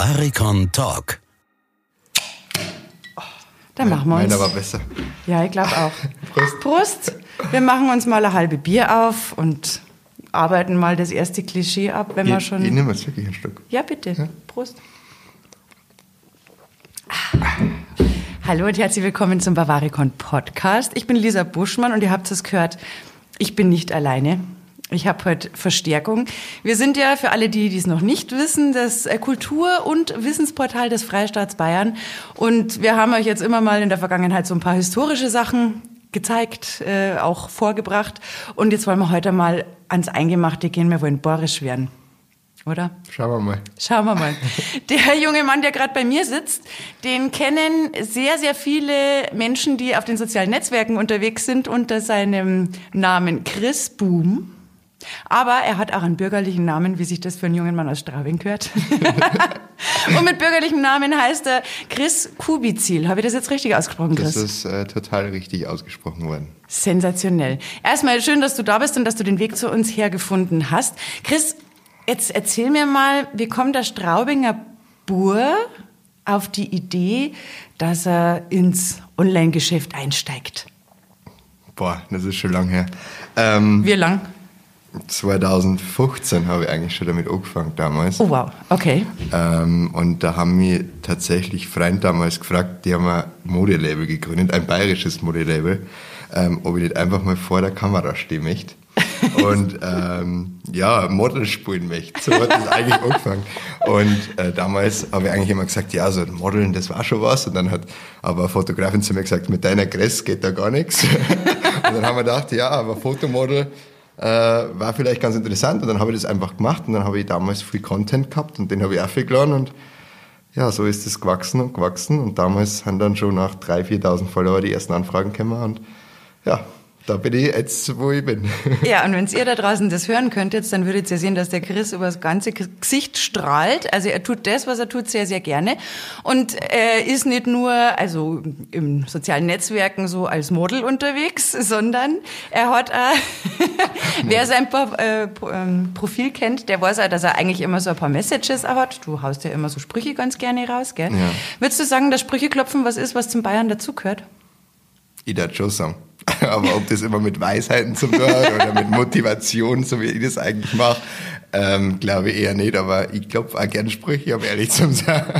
Bavaricon Talk. Dann machen wir uns. Meiner war besser. Ja, ich glaube auch. Prost. Prost. Wir machen uns mal eine halbe Bier auf und arbeiten mal das erste Klischee ab, wenn wir Ich, schon. ich nehme jetzt wirklich ein Stück. Ja, bitte. Prost. Hallo und herzlich willkommen zum Bavaricon Podcast. Ich bin Lisa Buschmann und ihr habt es gehört, ich bin nicht alleine. Ich habe heute Verstärkung. Wir sind ja für alle, die dies noch nicht wissen, das äh, Kultur- und Wissensportal des Freistaats Bayern. Und wir haben euch jetzt immer mal in der Vergangenheit so ein paar historische Sachen gezeigt, äh, auch vorgebracht. Und jetzt wollen wir heute mal ans Eingemachte gehen. Wir wollen bohrisch werden. Oder? Schauen wir mal. Schauen wir mal. Der junge Mann, der gerade bei mir sitzt, den kennen sehr, sehr viele Menschen, die auf den sozialen Netzwerken unterwegs sind, unter seinem Namen Chris Boom. Aber er hat auch einen bürgerlichen Namen, wie sich das für einen jungen Mann aus Straubing gehört. Und mit bürgerlichem Namen heißt er Chris Kubizil. Habe ich das jetzt richtig ausgesprochen, Chris? Das ist äh, total richtig ausgesprochen worden. Sensationell. Erstmal schön, dass du da bist und dass du den Weg zu uns hergefunden hast. Chris, jetzt erzähl mir mal, wie kommt der Straubinger Bur auf die Idee, dass er ins Online-Geschäft einsteigt? Boah, das ist schon lang her. Ähm, Wie lang? 2015 habe ich eigentlich schon damit angefangen damals. Oh wow, okay. Ähm, und da haben mich tatsächlich Freund damals gefragt, die haben ein Modelabel gegründet, ein bayerisches Modelabel, ähm, ob ich nicht einfach mal vor der Kamera stehen möchte. Und ähm, ja, Model spielen möchte. So hat das eigentlich angefangen. Und äh, damals habe ich eigentlich immer gesagt, ja, so Modeln, das war schon was. Und dann hat aber eine Fotografin zu mir gesagt, mit deiner Gress geht da gar nichts. Und dann haben wir gedacht, ja, aber Fotomodel äh, war vielleicht ganz interessant. Und dann habe ich das einfach gemacht. Und dann habe ich damals viel Content gehabt und den habe ich auch viel geladen. Und ja, so ist es gewachsen und gewachsen. Und damals sind dann schon nach 3.000, 4.000 Follower die ersten Anfragen gekommen. Und ja, da bin ich jetzt, wo ich bin. Ja, und wenn ihr da draußen das hören könntet, dann würdet ihr sehen, dass der Chris über das ganze Gesicht strahlt. Also er tut das, was er tut, sehr, sehr gerne. Und er ist nicht nur, also im sozialen Netzwerken so als Model unterwegs, sondern er hat auch, wer sein äh, ähm, Profil kennt, der weiß auch, dass er eigentlich immer so ein paar Messages hat. Du haust ja immer so Sprüche ganz gerne raus, gell? Ja. Würdest du sagen, dass Sprücheklopfen was ist, was zum Bayern dazugehört? Ich darf schon sagen. Aber ob das immer mit Weisheiten zu tun hat oder mit Motivation, so wie ich das eigentlich mache, ähm, glaube ich eher nicht. Aber ich glaube auch gerne Sprüche, um ehrlich zu sein.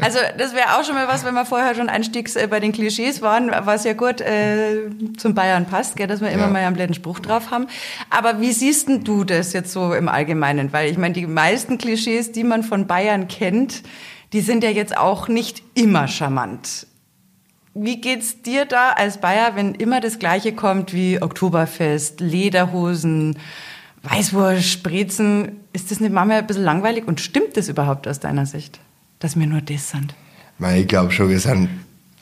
Also das wäre auch schon mal was, wenn wir vorher schon einstiegs äh, bei den Klischees waren, was ja gut äh, zum Bayern passt, gell, dass wir immer Ja. mal einen blöden Spruch drauf haben. Aber wie siehst denn du das jetzt so im Allgemeinen? Weil ich meine, die meisten Klischees, die man von Bayern kennt, die sind ja jetzt auch nicht immer charmant. Wie geht's dir da als Bayer, wenn immer das Gleiche kommt wie Oktoberfest, Lederhosen, Weißwurst, Sprezen? Ist das nicht manchmal ein bisschen langweilig und stimmt das überhaupt aus deiner Sicht, dass wir nur das sind? Ich glaube schon, wir sind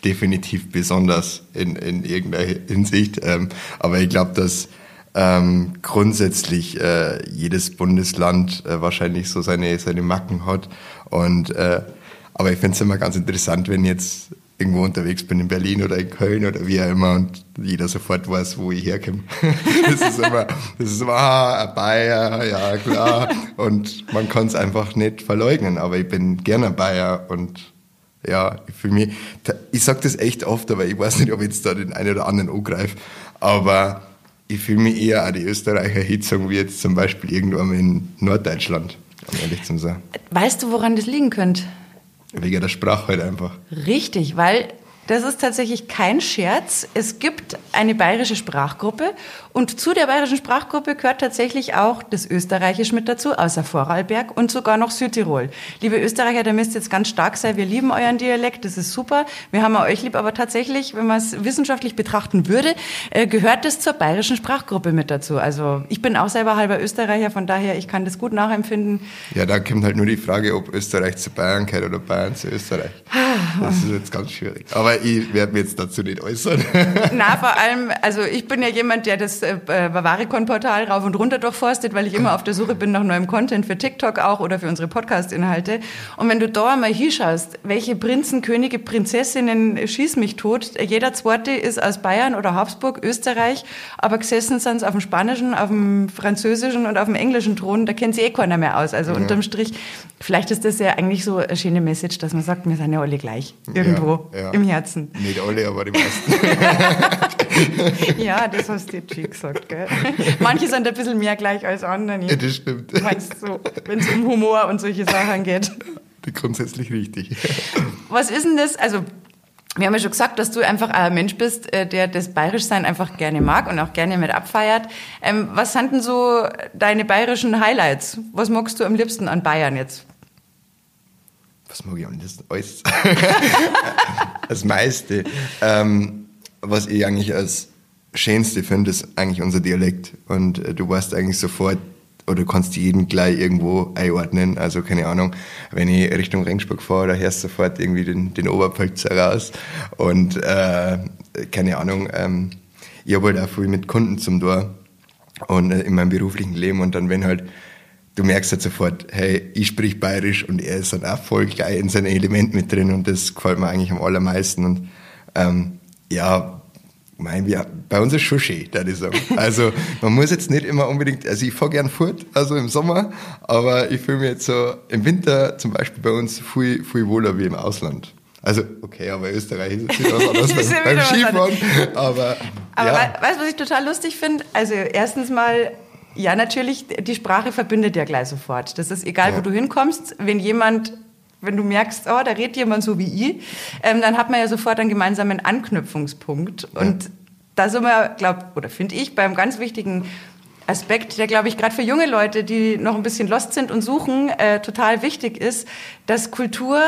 definitiv besonders in, in irgendeiner Hinsicht. Ähm, aber ich glaube, dass ähm, grundsätzlich äh, jedes Bundesland äh, wahrscheinlich so seine, seine Macken hat. Und, äh, aber ich finde es immer ganz interessant, wenn jetzt irgendwo unterwegs bin in Berlin oder in Köln oder wie auch immer und jeder sofort weiß, wo ich herkomme. das ist immer, das ist immer, ah, ein Bayer, ja klar. Und man kann es einfach nicht verleugnen, aber ich bin gerne Bayer und ja, für mich, ich sag das echt oft, aber ich weiß nicht, ob ich jetzt da den einen oder anderen angreife, aber ich fühle mich eher an die Österreicher Hitzung wie jetzt zum Beispiel irgendwann in Norddeutschland, um ehrlich zu sein. Weißt du, woran das liegen könnte? Wegen der Sprache halt einfach. Richtig, weil das ist tatsächlich kein Scherz. Es gibt eine bayerische Sprachgruppe und zu der bayerischen Sprachgruppe gehört tatsächlich auch das Österreichisch mit dazu, außer Vorarlberg und sogar noch Südtirol. Liebe Österreicher, da müsst ihr jetzt ganz stark sein. Wir lieben euren Dialekt, das ist super. Wir haben euch lieb, aber tatsächlich, wenn man es wissenschaftlich betrachten würde, äh, gehört das zur bayerischen Sprachgruppe mit dazu. Also ich bin auch selber halber Österreicher, von daher ich kann das gut nachempfinden. Ja, da kommt halt nur die Frage, ob Österreich zu Bayern gehört oder Bayern zu Österreich. Das ist jetzt ganz schwierig. Aber aber ich werde mich jetzt dazu nicht äußern. Na, vor allem, also ich bin ja jemand, der das äh, Bavaricon-Portal rauf und runter durchforstet, weil ich immer auf der Suche bin nach neuem Content für TikTok auch oder für unsere Podcast-Inhalte. Und wenn du da mal hinschaust, welche Prinzen, Könige, Prinzessinnen schieß mich tot, jeder zweite ist aus Bayern oder Habsburg, Österreich, aber gesessen sind auf dem spanischen, auf dem französischen und auf dem englischen Thron, da kennt sich eh keiner mehr aus. Also ja. unterm Strich, vielleicht ist das ja eigentlich so eine schöne Message, dass man sagt, wir sind ja alle gleich. Irgendwo ja, ja. im Herzen. Nicht alle, aber die meisten. ja, das hast du jetzt schon gesagt, gell? Manche sind ein bisschen mehr gleich als andere. Ja, das stimmt. Meinst du, wenn es um Humor und solche Sachen geht? Grundsätzlich richtig. Was ist denn das? Also, wir haben ja schon gesagt, dass du einfach ein Mensch bist, äh, der das Bayerischsein einfach gerne mag und auch gerne mit abfeiert. Ähm, was sind denn so deine bayerischen Highlights? Was magst du am liebsten an Bayern jetzt? Was mag ich am liebsten? Alles. das meiste. Ähm, was ich eigentlich als Schönste finde, ist eigentlich unser Dialekt. Und äh, du weißt eigentlich sofort, oder du kannst jeden gleich irgendwo einordnen. Also keine Ahnung, wenn ich Richtung Ringsburg fahre, da hörst du sofort irgendwie den, den Oberpfälzer raus. Und äh, keine Ahnung, ähm, ich habe halt auch viel mit Kunden zum Tor und äh, in meinem beruflichen Leben und dann wenn halt du merkst halt sofort, hey, ich sprich bayerisch und er ist dann auch voll gleich in seinem Element mit drin und das gefällt mir eigentlich am allermeisten und ähm, ja, mein, wir, bei uns ist schon schön, würde ich sagen. Also, man muss jetzt nicht immer unbedingt, also ich fahre gern fort, also im Sommer, aber ich fühle mich jetzt so im Winter zum Beispiel bei uns viel, viel wohler wie im Ausland. Also, okay, aber Österreich ist wieder was anderes beim, beim Skifahren, aber, aber ja. weißt du, was ich total lustig finde? Also, erstens mal, ja, natürlich, die Sprache verbindet ja gleich sofort. Das ist egal, ja. wo du hinkommst, wenn jemand wenn du merkst, oh, da redet jemand so wie ich, ähm, dann hat man ja sofort einen gemeinsamen Anknüpfungspunkt. Ja. Und da sind wir, glaube oder finde ich, beim ganz wichtigen Aspekt, der, glaube ich, gerade für junge Leute, die noch ein bisschen lost sind und suchen, äh, total wichtig ist, dass Kultur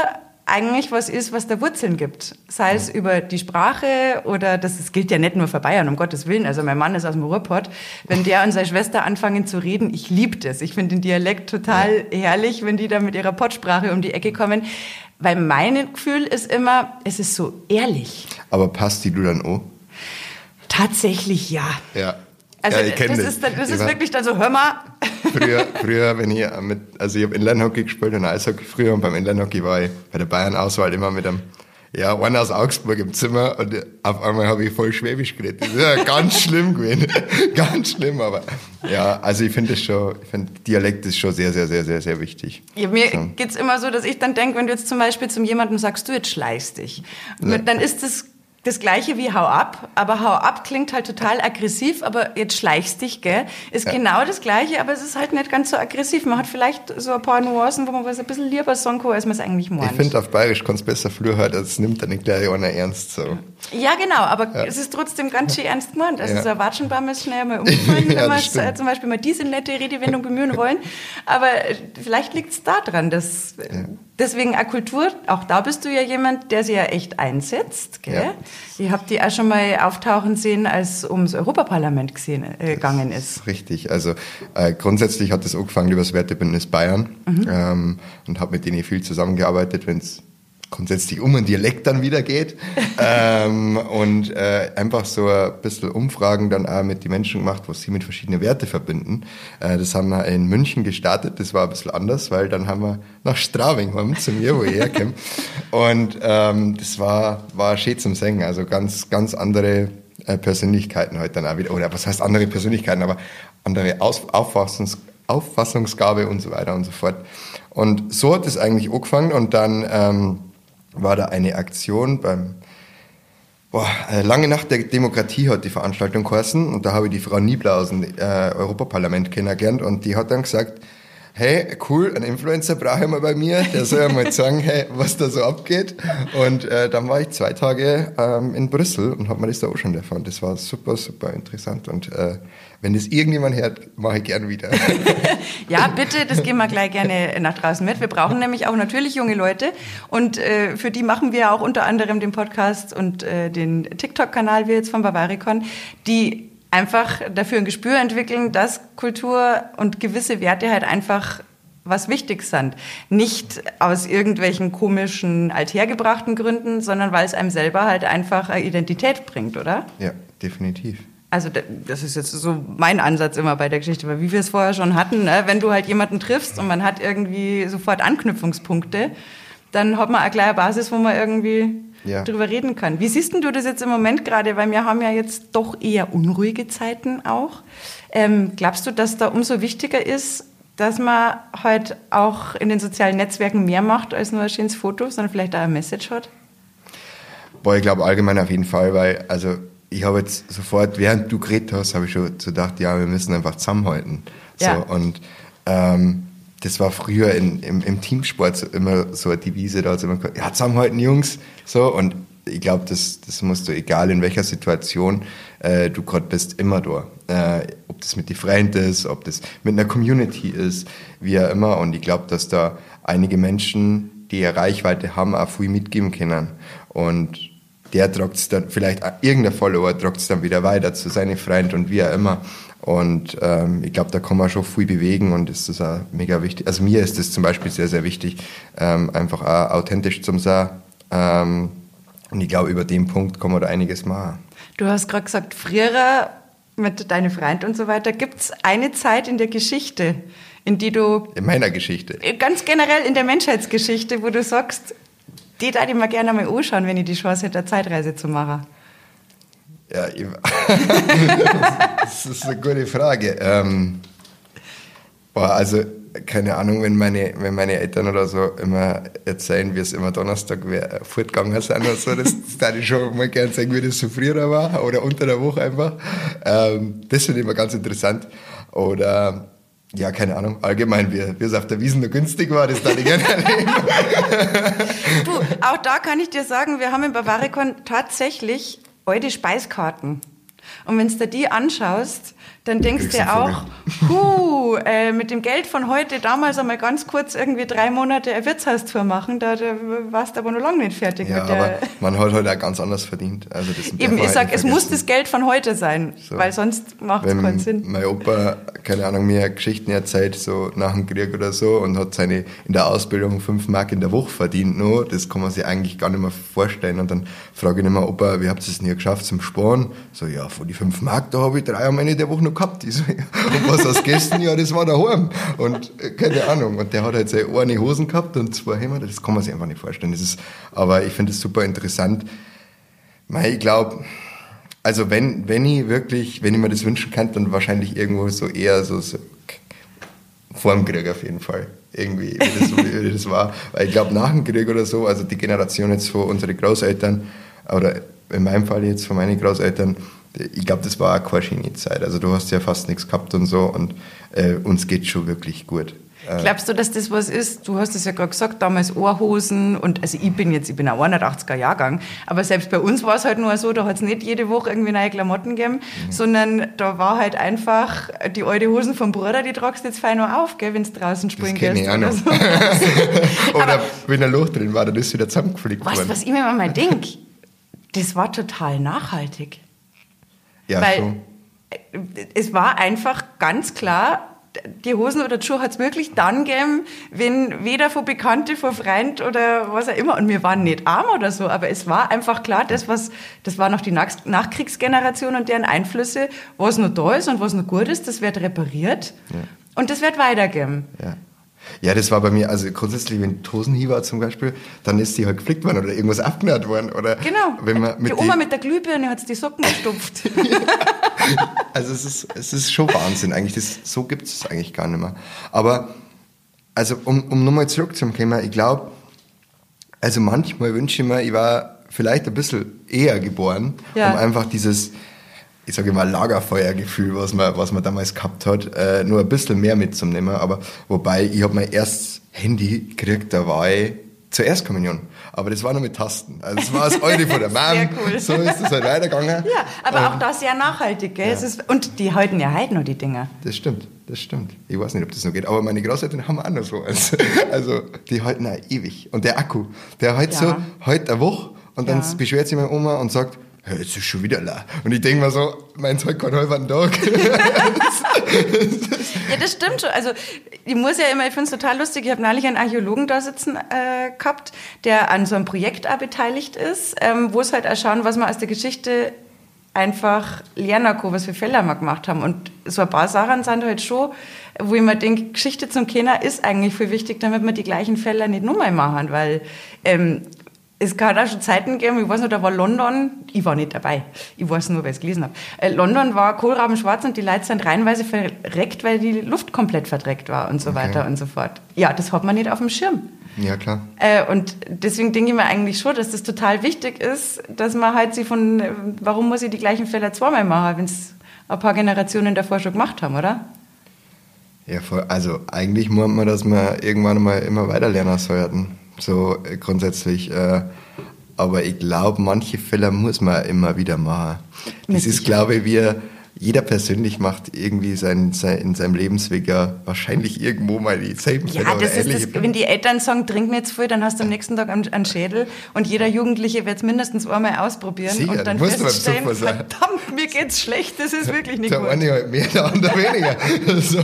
eigentlich was ist, was da Wurzeln gibt. Sei es über die Sprache oder das, das gilt ja nicht nur für Bayern, um Gottes Willen. Also mein Mann ist aus dem Ruhrpott. Wenn der und seine Schwester anfangen zu reden, ich liebe das. Ich finde den Dialekt total herrlich, wenn die da mit ihrer Pottsprache um die Ecke kommen. Weil mein Gefühl ist immer, es ist so ehrlich. Aber passt die du dann auch? Tatsächlich ja. Ja. Also ja, ich das, das. ist, das ist wirklich dann so, hör mal. Früher, früher wenn ich mit, also ich habe Inlinehockey gespielt und Eishockey früher und beim Inlinehockey war ich bei der Bayern-Auswahl immer mit einem, ja, einer aus Augsburg im Zimmer und auf einmal habe ich voll Schwäbisch geredet. Das ist ja ganz schlimm gewesen. ganz schlimm, aber ja, also ich finde das schon, ich finde Dialekt ist schon sehr, sehr, sehr, sehr, sehr wichtig. Ja, mir so. geht's immer so, dass ich dann denke, wenn du jetzt zum Beispiel zum jemandem sagst, du jetzt schleichst dich, ja. dann ist das das gleiche wie Hau ab, aber Hau ab klingt halt total aggressiv, aber jetzt schleichst dich, gell? Ist ja. genau das gleiche, aber es ist halt nicht ganz so aggressiv. Man hat vielleicht so ein paar Nuancen, wo man was ein bisschen lieber sagen kann, als man es eigentlich meint. Ich finde, auf Bayerisch kannst du besser früher halt, als nimmt dann nicht gleich einer ernst, so. Ja, genau, aber ja. es ist trotzdem ganz schön ernst gemeint. Also ja. so ein Watschenbaum ist schnell mal umgefallen, wenn wir zum Beispiel mal diese nette Redewendung bemühen wollen. Aber vielleicht liegt es daran, dass deswegen eine Kultur, auch da bist du ja jemand, der sie ja echt einsetzt, gell? Ihr habt die auch schon mal auftauchen sehen, als ums Europaparlament gesehen, äh, gegangen ist. Richtig, also äh, grundsätzlich hat das angefangen über das Wertebündnis Bayern mhm. ähm, und habe mit denen viel zusammengearbeitet, wenn es grundsätzlich um einen Dialekt dann wieder geht. ähm, und äh, einfach so ein bisschen Umfragen dann auch mit den Menschen gemacht, was sie mit verschiedenen Werten verbinden. Äh, das haben wir in München gestartet, das war ein bisschen anders, weil dann haben wir nach Straubing gekommen, zu mir, wo ich herkomme. Und ähm, das war, war schön zum Singen, also ganz, ganz andere äh, Persönlichkeiten heute dann auch wieder, oder was heißt andere Persönlichkeiten, aber andere Aus Auffassungs Auffassungsgabe und so weiter und so fort. Und so hat es eigentlich angefangen und dann ähm, war da eine Aktion beim Boah, äh, lange Nacht der Demokratie hat die Veranstaltung geheißen und da habe ich die Frau Niebler aus dem äh, Europaparlament kennengelernt und die hat dann gesagt, hey, cool, ein Influencer brauche ich mal bei mir, der soll ja mal sagen, hey, was da so abgeht. Und äh, dann war ich zwei Tage ähm, in Brüssel und habe mir das da auch schon erfahren. Das war super, super interessant und äh, wenn das irgendjemand hört, mache ich gern wieder. ja, bitte, das gehen wir gleich gerne nach draußen mit. Wir brauchen nämlich auch natürlich junge Leute und äh, für die machen wir auch unter anderem den Podcast und äh, den TikTok-Kanal, wie jetzt von Bavaricon, die einfach dafür ein Gespür entwickeln, dass Kultur und gewisse Werte halt einfach was wichtig sind. Nicht aus irgendwelchen komischen, althergebrachten Gründen, sondern weil es einem selber halt einfach Identität bringt, oder? Ja, definitiv. Also das ist jetzt so mein Ansatz immer bei der Geschichte, weil wie wir es vorher schon hatten, ne? wenn du halt jemanden triffst und man hat irgendwie sofort Anknüpfungspunkte, dann hat man eine kleine Basis, wo man irgendwie ja. drüber reden kann. Wie siehst du das jetzt im Moment gerade? Weil wir haben ja jetzt doch eher unruhige Zeiten auch. Ähm, glaubst du, dass da umso wichtiger ist, dass man halt auch in den sozialen Netzwerken mehr macht als nur ein schönes Foto, sondern vielleicht auch eine Message hat? Boah, ich glaube allgemein auf jeden Fall, weil also ich habe jetzt sofort, während du geredet hast, habe ich schon so gedacht, ja, wir müssen einfach zusammenhalten. So, ja. Und ähm, das war früher in, im, im Teamsport immer so eine Devise, da hat immer gesagt, ja, zusammenhalten, Jungs. So, und ich glaube, das, das musst du, egal in welcher Situation äh, du gerade bist, immer da. Äh, ob das mit den Freunden ist, ob das mit einer Community ist, wie auch immer. Und ich glaube, dass da einige Menschen, die eine Reichweite haben, auch viel mitgeben können. Und der tragt es dann, vielleicht irgendein Follower tragt es dann wieder weiter zu seinen Freunden und wie auch immer. Und ähm, ich glaube, da kann man schon viel bewegen und das ist auch mega wichtig. Also mir ist das zum Beispiel sehr, sehr wichtig, ähm, einfach auch authentisch zu sein. Ähm, und ich glaube, über den Punkt kann man da einiges machen. Du hast gerade gesagt, früher mit deinen Freunden und so weiter. Gibt es eine Zeit in der Geschichte, in die du... In meiner Geschichte? Ganz generell in der Menschheitsgeschichte, wo du sagst, die würde ich mir gerne mal anschauen, wenn ich die Chance hätte, eine Zeitreise zu machen. Ja, das ist eine gute Frage. Ähm, boah, also keine Ahnung, wenn meine, wenn meine Eltern oder so immer erzählen, wie es immer Donnerstag fortgegangen sind oder so, das, würde ich schon mal gerne sagen, wie das so früher war oder unter der Woche einfach. Ähm, das finde ich immer ganz interessant. Oder ja, keine Ahnung, allgemein, wie, wie es auf der Wiesen nur günstig war, das da ich gerne erleben. du, auch da kann ich dir sagen, wir haben in Bavaricon tatsächlich alte Speiskarten. Und wenn du die anschaust, dann denkst du auch, huh, äh, mit dem Geld von heute damals einmal ganz kurz irgendwie drei Monate ein Wirtshaustour machen, da, da warst du aber noch lange nicht fertig. Ja, aber man hat heute auch ganz anders verdient. Also das Eben, ich sag, es muss das Geld von heute sein, so. weil sonst macht es keinen Sinn. Mein Opa, keine Ahnung, mir Geschichten erzählt, so nach dem Krieg oder so, und hat seine in der Ausbildung fünf Mark in der Woche verdient noch. Das kann man sich eigentlich gar nicht mehr vorstellen. Und dann frage ich immer, Opa, wie habt ihr es hier geschafft zum Sparen? So, ja, von die fünf Mark, da habe ich drei am Ende der Woche noch gehabt. Ich so. Und was du gegessen? Ja, das war daheim. Und äh, keine Ahnung. Und der hat halt seine eine Hosen gehabt und zwei Hemder. Das kann man sich einfach nicht vorstellen. Das ist, aber ich finde es super interessant. Ich glaube, also wenn, wenn ich wirklich, wenn ich mir das wünschen kann, dann wahrscheinlich irgendwo so eher so, so vor dem Krieg auf jeden Fall. Irgendwie, wie das, wie das war. Weil ich glaube, nach dem Krieg oder so, also die Generation jetzt von unseren Großeltern, oder in meinem Fall jetzt von meinen Großeltern, ich glaube, das war auch keine schöne Zeit. Also du hast ja fast nichts gehabt und so und äh, uns geht schon wirklich gut. Äh, Glaubst du, dass das was ist? Du hast es ja gerade gesagt, damals Ohrhosen und also ich bin jetzt, ich bin ein 180er Jahrgang, aber selbst bei uns war es halt nur so, da hat es nicht jede Woche irgendwie neue Klamotten gegeben, mhm. sondern da war halt einfach die alte Hosen vom Bruder, die tragst du jetzt fein noch auf, wenn du draußen springen gehst. Oder, so. oder wenn ein Loch drin war, dann ist es wieder zusammengeflickt worden. Weißt du, was ich mir mal denke? Das war total nachhaltig. Ja, Weil schon. es war einfach ganz klar, die Hosen oder die Schuhe hat es wirklich dann gegeben, wenn weder von Bekannte, von Freund oder was auch immer, und wir waren nicht arm oder so, aber es war einfach klar, das, was, das war noch die Nachkriegsgeneration und deren Einflüsse, was noch da ist und was noch gut ist, das wird repariert ja. und das wird weitergeben. Ja. Ja, das war bei mir, also grundsätzlich, wenn Tosenhie war zum Beispiel, dann ist die halt geflickt worden oder irgendwas abgenäht worden. Oder genau. Wenn man mit die Oma mit der Glühbirne hat die Socken gestopft. also es ist, es ist schon Wahnsinn eigentlich. Das, so gibt es eigentlich gar nicht mehr. Aber, also um, um nochmal zurückzukommen, ich glaube, also manchmal wünsche ich mir, ich war vielleicht ein bisschen eher geboren, ja. um einfach dieses ich sage mal, Lagerfeuergefühl, was man, was man damals gehabt hat, äh, nur ein bisschen mehr mitzunehmen. Aber wobei, ich habe mein erstes Handy gekriegt, da war ich zur Erstkommunion. Aber das war nur mit Tasten. Also das war das alte von der Mom. Cool. So ist es halt weitergegangen. Ja, aber und, auch das sehr nachhaltig, gell? Ja. Ist, und die halten ja heute noch die Dinger. Das stimmt, das stimmt. Ich weiß nicht, ob das noch geht, aber meine Großeltern haben auch noch so. Also, also die halten auch ewig. Und der Akku, der hält ja. so, heute eine Woche und dann ja. beschwert sich meine Oma und sagt, jetzt ist schon wieder la. Und ich denke mir so, mein Zeug kann halber Tag. ja, das stimmt schon. Also ich muss ja immer, ich finde es total lustig, ich habe neulich einen Archäologen da sitzen äh, gehabt, der an so einem Projekt auch beteiligt ist, ähm, wo es halt auch schauen, was man aus der Geschichte einfach lernen kann, was für Fälle wir gemacht haben. Und so ein paar Sachen sind halt schon, wo ich mir denke, Geschichte zum Kenner ist eigentlich viel wichtig, damit wir die gleichen Fälle nicht nochmal machen, weil ähm, es kann auch schon Zeiten geben, ich weiß noch, da war London, ich war nicht dabei, ich weiß nur, weil ich es gelesen habe. Äh, London war kohlrabenschwarz und die Leute sind reihenweise verreckt, weil die Luft komplett verdreckt war und so okay. weiter und so fort. Ja, das hat man nicht auf dem Schirm. Ja, klar. Äh, und deswegen denke ich mir eigentlich schon, dass das total wichtig ist, dass man halt sie von, äh, warum muss ich die gleichen Fälle zweimal machen, wenn es ein paar Generationen davor schon gemacht haben, oder? Ja, voll. also eigentlich meint man, dass man irgendwann mal immer weiter lernen sollten so äh, grundsätzlich. Äh, aber ich glaube, manche Fälle muss man immer wieder machen. Das ist, glaube ich, wie jeder persönlich macht irgendwie sein, sein, in seinem Lebensweg ja wahrscheinlich irgendwo mal dieselben Fälle. Ja, das ist das, wenn die Eltern sagen, trink nicht zu viel, dann hast du am nächsten Tag einen, Schädel und jeder Jugendliche wird es mindestens einmal ausprobieren Sicher, und dann feststellen, verdammt, mir geht's schlecht, das ist wirklich nicht der gut. Der eine halt mehr, der andere weniger. also,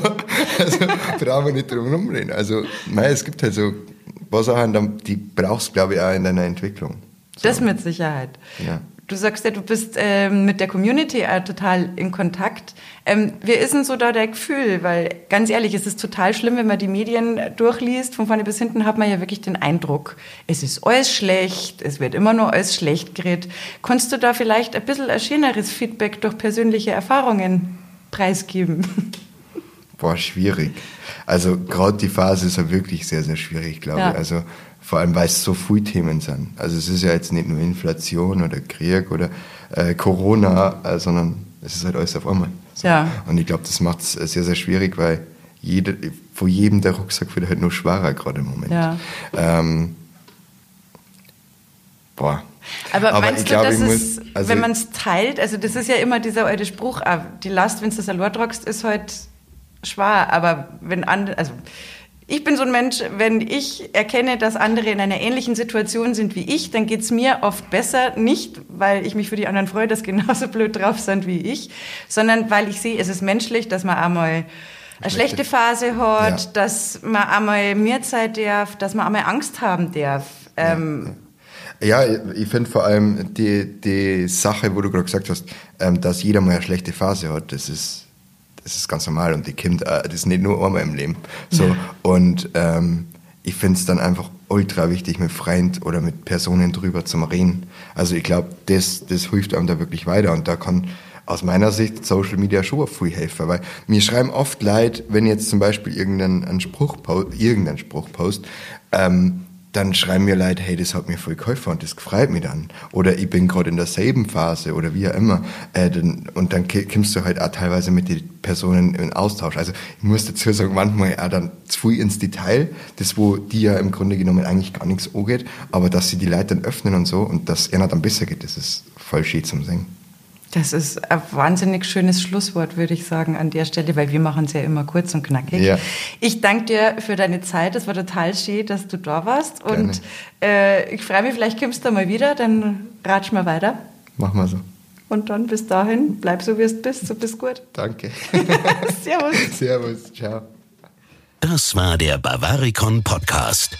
also brauchen wir nicht drum rumreden. Also, nein, es gibt halt so paar Sachen, die brauchst du, glaube ich, auch in deiner Entwicklung. So. Das mit Sicherheit. Ja. Du sagst ja, du bist ähm, mit der Community äh, total in Kontakt. Ähm, wie ist denn so da dein Gefühl? Weil ganz ehrlich, es ist total schlimm, wenn man die Medien durchliest. Von vorne bis hinten hat man ja wirklich den Eindruck, es ist alles schlecht, es wird immer nur alles schlecht geredet. Konntest du da vielleicht ein bisschen ein schöneres Feedback durch persönliche Erfahrungen preisgeben? Boah, schwierig. Also gerade die Phase ist ja wirklich sehr, sehr schwierig, glaube ja. ich. Also vor allem, weil es so viele Themen sind. Also es ist ja jetzt nicht nur Inflation oder Krieg oder äh, Corona, äh, sondern es ist halt alles auf einmal. So. Ja. Und ich glaube, das macht es sehr, sehr schwierig, weil jede, vor jedem der Rucksack wird halt nur schwerer gerade im Moment. Ja. Ähm, boah. Aber, Aber meinst du, glaub, dass es, also wenn man es teilt, also das ist ja immer dieser alte Spruch, ah, die Last, wenn du das allein tragst, ist halt schwer, aber wenn andere, also ich bin so ein Mensch, wenn ich erkenne, dass andere in einer ähnlichen Situation sind wie ich, dann geht es mir oft besser, nicht weil ich mich für die anderen freue, dass genauso blöd drauf sind wie ich, sondern weil ich sehe, es ist menschlich, dass man einmal eine schlechte Phase hat, ja. dass man einmal mehr Zeit darf, dass man einmal Angst haben darf. Ähm, ja, ich finde vor allem die, die Sache, wo du gerade gesagt hast, ähm, dass jeder mal eine schlechte Phase hat, das ist das ist ganz normal und die kommt, äh, das ist nicht nur einmal im Leben. So, und ähm, ich finde es dann einfach ultra wichtig, mit Freunden oder mit Personen drüber zu reden. Also ich glaube, das, das hilft einem da wirklich weiter und da kann aus meiner Sicht Social Media schon viel helfen, weil mir schreiben oft Leid, wenn jetzt zum Beispiel irgendein Spruch, irgendein Spruch post, ähm, dann schreiben mir Leute, hey, das hat mir voll geholfen und das freut mich dann. Oder ich bin gerade in derselben Phase oder wie auch immer. Äh, dann, und dann kommst du halt auch teilweise mit den Personen in Austausch. Also ich muss dazu sagen, manchmal auch dann zu viel ins Detail, das wo die ja im Grunde genommen eigentlich gar nichts angeht, aber dass sie die Leute dann öffnen und so und dass einer dann besser geht, das ist voll schön zum Singen. Das ist ein wahnsinnig schönes Schlusswort, würde ich sagen, an der Stelle, weil wir machen es ja immer kurz und knackig. Ja. Ich danke dir für deine Zeit. Es war total schön, dass du da warst. Gerne. Und äh, ich freue mich, vielleicht kommst du mal wieder, dann ratsch mal weiter. Machen wir so. Und dann bis dahin, bleib so wie es bist, so bist gut. Danke. Servus. Servus, ciao. Das war der Bavaricon Podcast.